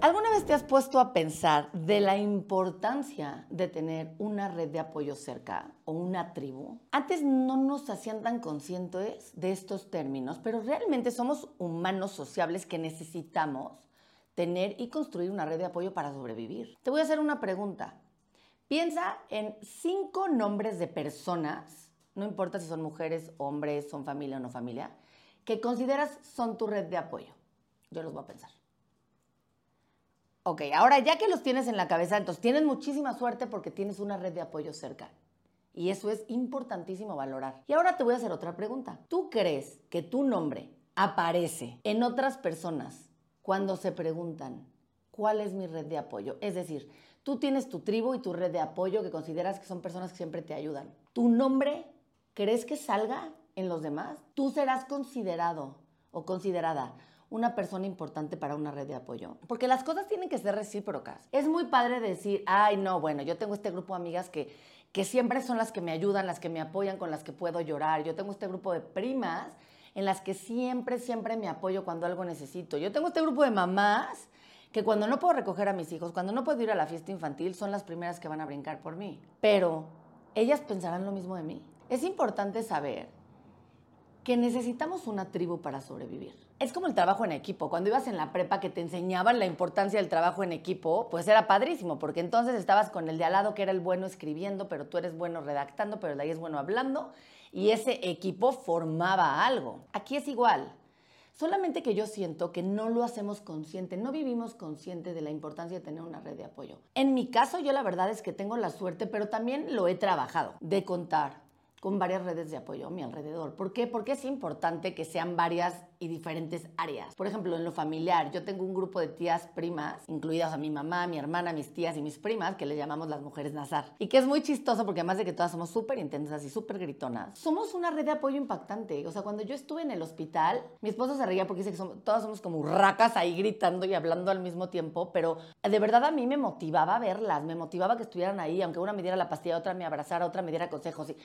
¿Alguna vez te has puesto a pensar de la importancia de tener una red de apoyo cerca o una tribu? Antes no nos hacían tan conscientes de estos términos, pero realmente somos humanos sociables que necesitamos tener y construir una red de apoyo para sobrevivir. Te voy a hacer una pregunta. Piensa en cinco nombres de personas, no importa si son mujeres, hombres, son familia o no familia, que consideras son tu red de apoyo. Yo los voy a pensar. Ok, ahora ya que los tienes en la cabeza, entonces tienes muchísima suerte porque tienes una red de apoyo cerca. Y eso es importantísimo valorar. Y ahora te voy a hacer otra pregunta. ¿Tú crees que tu nombre aparece en otras personas cuando se preguntan cuál es mi red de apoyo? Es decir, tú tienes tu tribu y tu red de apoyo que consideras que son personas que siempre te ayudan. ¿Tu nombre crees que salga en los demás? Tú serás considerado o considerada una persona importante para una red de apoyo. Porque las cosas tienen que ser recíprocas. Es muy padre decir, ay, no, bueno, yo tengo este grupo de amigas que, que siempre son las que me ayudan, las que me apoyan, con las que puedo llorar. Yo tengo este grupo de primas en las que siempre, siempre me apoyo cuando algo necesito. Yo tengo este grupo de mamás que cuando no puedo recoger a mis hijos, cuando no puedo ir a la fiesta infantil, son las primeras que van a brincar por mí. Pero ellas pensarán lo mismo de mí. Es importante saber que necesitamos una tribu para sobrevivir. Es como el trabajo en equipo. Cuando ibas en la prepa que te enseñaban la importancia del trabajo en equipo, pues era padrísimo, porque entonces estabas con el de al lado que era el bueno escribiendo, pero tú eres bueno redactando, pero el de ahí es bueno hablando, y ese equipo formaba algo. Aquí es igual. Solamente que yo siento que no lo hacemos consciente, no vivimos consciente de la importancia de tener una red de apoyo. En mi caso, yo la verdad es que tengo la suerte, pero también lo he trabajado, de contar con varias redes de apoyo a mi alrededor. ¿Por qué? Porque es importante que sean varias y diferentes áreas. Por ejemplo, en lo familiar, yo tengo un grupo de tías primas, incluidas a mi mamá, mi hermana, mis tías y mis primas, que le llamamos las mujeres Nazar. Y que es muy chistoso porque además de que todas somos súper intensas y súper gritonas, somos una red de apoyo impactante. O sea, cuando yo estuve en el hospital, mi esposo se reía porque dice que todas somos como racas ahí gritando y hablando al mismo tiempo, pero de verdad a mí me motivaba verlas, me motivaba que estuvieran ahí, aunque una me diera la pastilla, otra me abrazara, otra me diera consejos y,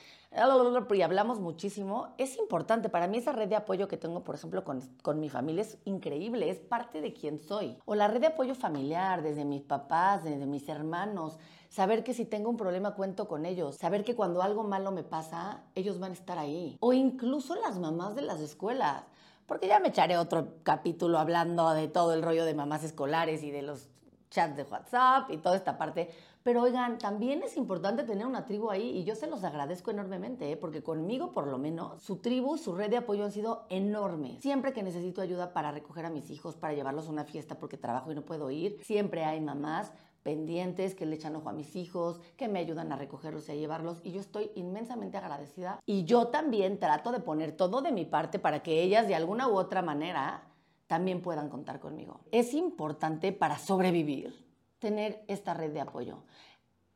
y hablamos muchísimo. Es importante para mí esa red de apoyo que tengo, por ejemplo, con, mi familia es increíble, es parte de quien soy. O la red de apoyo familiar, desde mis papás, desde mis hermanos, saber que si tengo un problema cuento con ellos, saber que cuando algo malo me pasa, ellos van a estar ahí. O incluso las mamás de las escuelas. Porque ya me echaré otro capítulo hablando de todo el rollo de mamás escolares y de los chats de WhatsApp y toda esta parte. Pero oigan, también es importante tener una tribu ahí y yo se los agradezco enormemente, ¿eh? porque conmigo por lo menos su tribu, su red de apoyo han sido enormes. Siempre que necesito ayuda para recoger a mis hijos, para llevarlos a una fiesta porque trabajo y no puedo ir, siempre hay mamás pendientes, que le echan ojo a mis hijos, que me ayudan a recogerlos y a llevarlos. Y yo estoy inmensamente agradecida. Y yo también trato de poner todo de mi parte para que ellas de alguna u otra manera también puedan contar conmigo. Es importante para sobrevivir tener esta red de apoyo.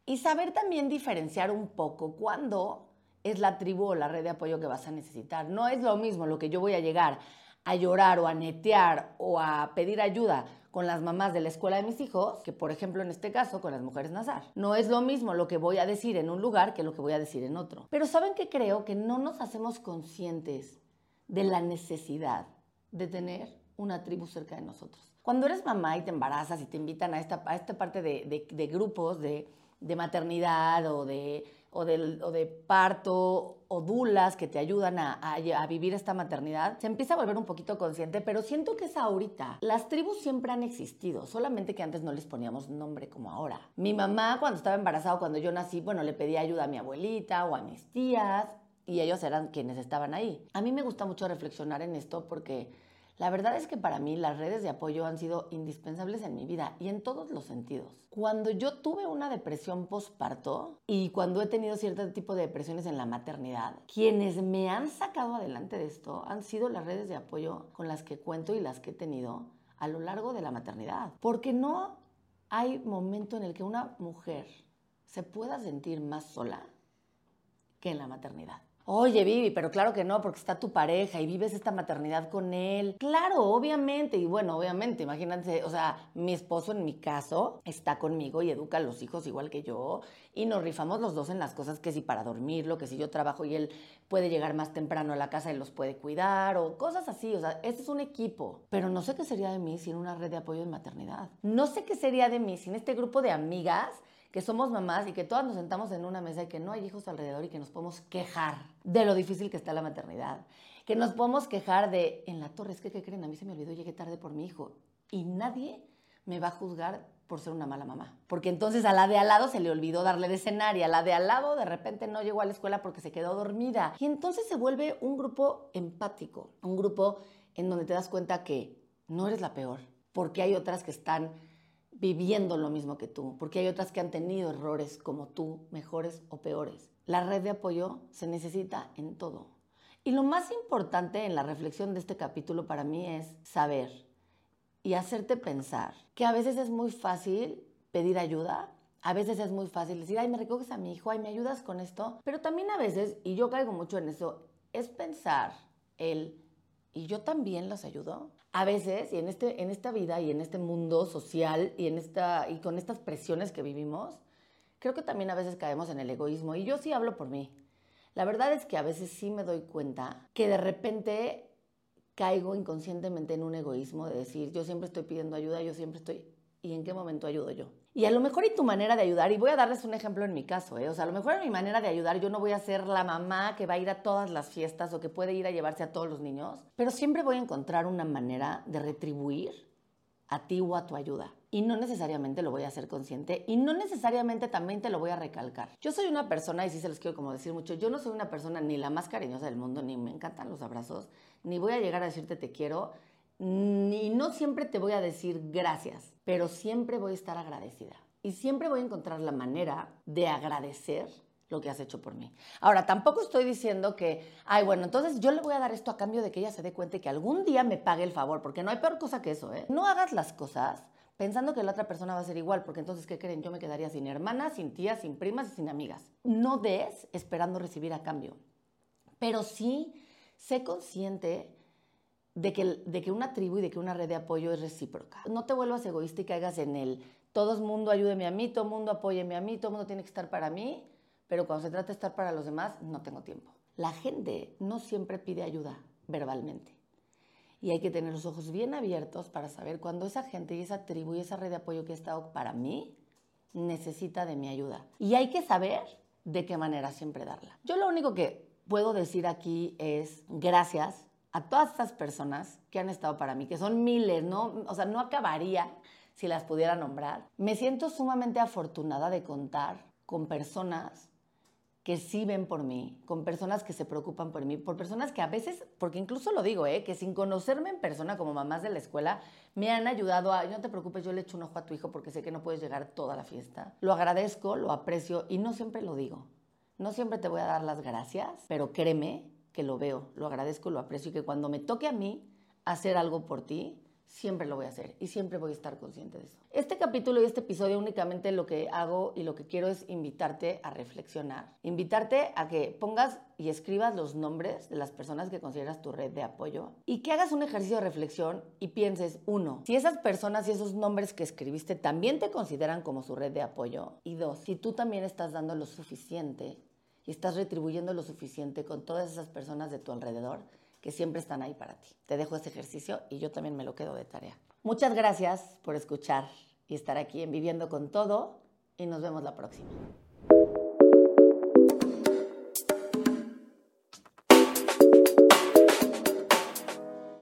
Y saber también diferenciar un poco cuándo es la tribu o la red de apoyo que vas a necesitar. No es lo mismo lo que yo voy a llegar a llorar o a netear o a pedir ayuda con las mamás de la escuela de mis hijos, que por ejemplo en este caso con las mujeres Nazar. No es lo mismo lo que voy a decir en un lugar que lo que voy a decir en otro. Pero ¿saben que creo? Que no nos hacemos conscientes de la necesidad de tener una tribu cerca de nosotros. Cuando eres mamá y te embarazas y te invitan a esta, a esta parte de, grupos de, maternidad o de, o, de, parto o dulas que te ayudan a, a, vivir esta maternidad, se empieza a volver un poquito consciente, pero siento que es ahorita. Las tribus siempre han existido, solamente que antes no les poníamos nombre como ahora. Mi mamá cuando estaba embarazada, cuando yo nací, bueno, le pedía ayuda a mi abuelita o a mis tías y ellos eran quienes estaban ahí. A mí me gusta mucho reflexionar en esto porque la verdad es que para mí las redes de apoyo han sido indispensables en mi vida y en todos los sentidos. Cuando yo tuve una depresión postparto y cuando he tenido cierto tipo de depresiones en la maternidad, quienes me han sacado adelante de esto han sido las redes de apoyo con las que cuento y las que he tenido a lo largo de la maternidad. Porque no hay momento en el que una mujer se pueda sentir más sola que en la maternidad. Oye, Vivi, pero claro que no, porque está tu pareja y vives esta maternidad con él. Claro, obviamente. Y bueno, obviamente, imagínense, o sea, mi esposo en mi caso está conmigo y educa a los hijos igual que yo. Y nos rifamos los dos en las cosas que si para dormirlo, que si yo trabajo y él puede llegar más temprano a la casa y los puede cuidar o cosas así. O sea, este es un equipo. Pero no sé qué sería de mí sin una red de apoyo en maternidad. No sé qué sería de mí sin este grupo de amigas que somos mamás y que todas nos sentamos en una mesa y que no hay hijos alrededor y que nos podemos quejar de lo difícil que está la maternidad. Que nos podemos quejar de, en la torre, que, ¿qué creen? A mí se me olvidó, llegué tarde por mi hijo. Y nadie me va a juzgar por ser una mala mamá. Porque entonces a la de al lado se le olvidó darle de cenar y a la de al lado de repente no llegó a la escuela porque se quedó dormida. Y entonces se vuelve un grupo empático, un grupo en donde te das cuenta que no eres la peor, porque hay otras que están viviendo lo mismo que tú, porque hay otras que han tenido errores como tú, mejores o peores. La red de apoyo se necesita en todo. Y lo más importante en la reflexión de este capítulo para mí es saber y hacerte pensar que a veces es muy fácil pedir ayuda, a veces es muy fácil decir, ay, me recoges a mi hijo, ay, me ayudas con esto, pero también a veces, y yo caigo mucho en eso, es pensar el, ¿y yo también las ayudo? A veces, y en, este, en esta vida y en este mundo social y, en esta, y con estas presiones que vivimos, creo que también a veces caemos en el egoísmo. Y yo sí hablo por mí. La verdad es que a veces sí me doy cuenta que de repente caigo inconscientemente en un egoísmo de decir, yo siempre estoy pidiendo ayuda, yo siempre estoy, ¿y en qué momento ayudo yo? Y a lo mejor y tu manera de ayudar, y voy a darles un ejemplo en mi caso, ¿eh? o sea, a lo mejor en mi manera de ayudar yo no voy a ser la mamá que va a ir a todas las fiestas o que puede ir a llevarse a todos los niños, pero siempre voy a encontrar una manera de retribuir a ti o a tu ayuda. Y no necesariamente lo voy a hacer consciente y no necesariamente también te lo voy a recalcar. Yo soy una persona, y sí se los quiero como decir mucho, yo no soy una persona ni la más cariñosa del mundo, ni me encantan los abrazos, ni voy a llegar a decirte te quiero, ni no siempre te voy a decir gracias, pero siempre voy a estar agradecida. Y siempre voy a encontrar la manera de agradecer lo que has hecho por mí. Ahora, tampoco estoy diciendo que, ay, bueno, entonces yo le voy a dar esto a cambio de que ella se dé cuenta y que algún día me pague el favor, porque no hay peor cosa que eso, ¿eh? No hagas las cosas pensando que la otra persona va a ser igual, porque entonces, ¿qué creen? Yo me quedaría sin hermanas, sin tías, sin primas y sin amigas. No des esperando recibir a cambio, pero sí sé consciente de que, de que una tribu y de que una red de apoyo es recíproca. No te vuelvas egoísta y caigas en el todo el mundo ayúdeme a mí, todo el mundo apóyeme a mí, todo mundo tiene que estar para mí, pero cuando se trata de estar para los demás, no tengo tiempo. La gente no siempre pide ayuda verbalmente. Y hay que tener los ojos bien abiertos para saber cuando esa gente y esa tribu y esa red de apoyo que ha estado para mí necesita de mi ayuda. Y hay que saber de qué manera siempre darla. Yo lo único que puedo decir aquí es gracias a todas estas personas que han estado para mí, que son miles, ¿no? O sea, no acabaría si las pudiera nombrar. Me siento sumamente afortunada de contar con personas que sí ven por mí, con personas que se preocupan por mí, por personas que a veces, porque incluso lo digo, ¿eh? que sin conocerme en persona como mamás de la escuela, me han ayudado a, no te preocupes, yo le echo un ojo a tu hijo porque sé que no puedes llegar toda la fiesta. Lo agradezco, lo aprecio y no siempre lo digo. No siempre te voy a dar las gracias, pero créeme que lo veo, lo agradezco, lo aprecio y que cuando me toque a mí hacer algo por ti, siempre lo voy a hacer y siempre voy a estar consciente de eso. Este capítulo y este episodio únicamente lo que hago y lo que quiero es invitarte a reflexionar, invitarte a que pongas y escribas los nombres de las personas que consideras tu red de apoyo y que hagas un ejercicio de reflexión y pienses, uno, si esas personas y esos nombres que escribiste también te consideran como su red de apoyo y dos, si tú también estás dando lo suficiente y estás retribuyendo lo suficiente con todas esas personas de tu alrededor que siempre están ahí para ti. Te dejo este ejercicio y yo también me lo quedo de tarea. Muchas gracias por escuchar y estar aquí en Viviendo con Todo y nos vemos la próxima.